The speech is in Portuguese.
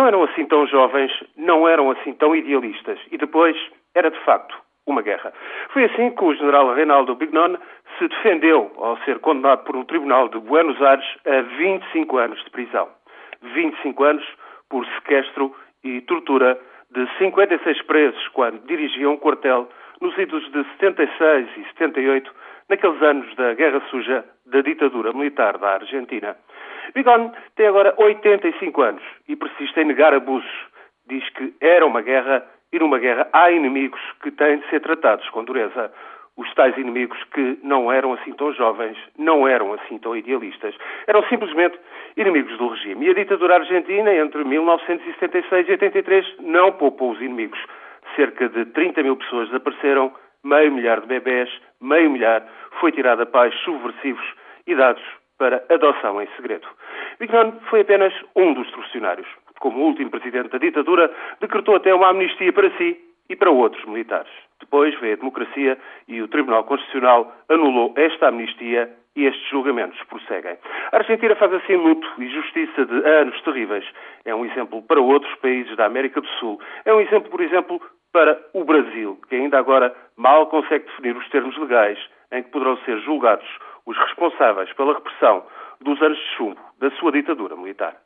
não eram assim tão jovens, não eram assim tão idealistas. E depois era de facto uma guerra. Foi assim que o general Reinaldo Bignon se defendeu ao ser condenado por um tribunal de Buenos Aires a 25 anos de prisão. 25 anos por sequestro e tortura de 56 presos quando dirigia um quartel nos idos de 76 e 78, naqueles anos da Guerra Suja da ditadura militar da Argentina. Bigon tem agora 85 anos e persiste em negar abusos. Diz que era uma guerra e numa guerra há inimigos que têm de ser tratados com dureza. Os tais inimigos que não eram assim tão jovens, não eram assim tão idealistas. Eram simplesmente inimigos do regime. E a ditadura argentina, entre 1976 e 83, não poupou os inimigos. Cerca de 30 mil pessoas desapareceram, meio milhar de bebés, meio milhar foi tirado a pais subversivos e dados para adoção em segredo. Vignon foi apenas um dos funcionários. Como último presidente da ditadura, decretou até uma amnistia para si e para outros militares. Depois veio a democracia e o Tribunal Constitucional anulou esta amnistia e estes julgamentos prosseguem. A Argentina faz assim luto e justiça de anos terríveis. É um exemplo para outros países da América do Sul. É um exemplo, por exemplo, para o Brasil, que ainda agora mal consegue definir os termos legais em que poderão ser julgados os responsáveis pela repressão dos anos de chumbo da sua ditadura militar.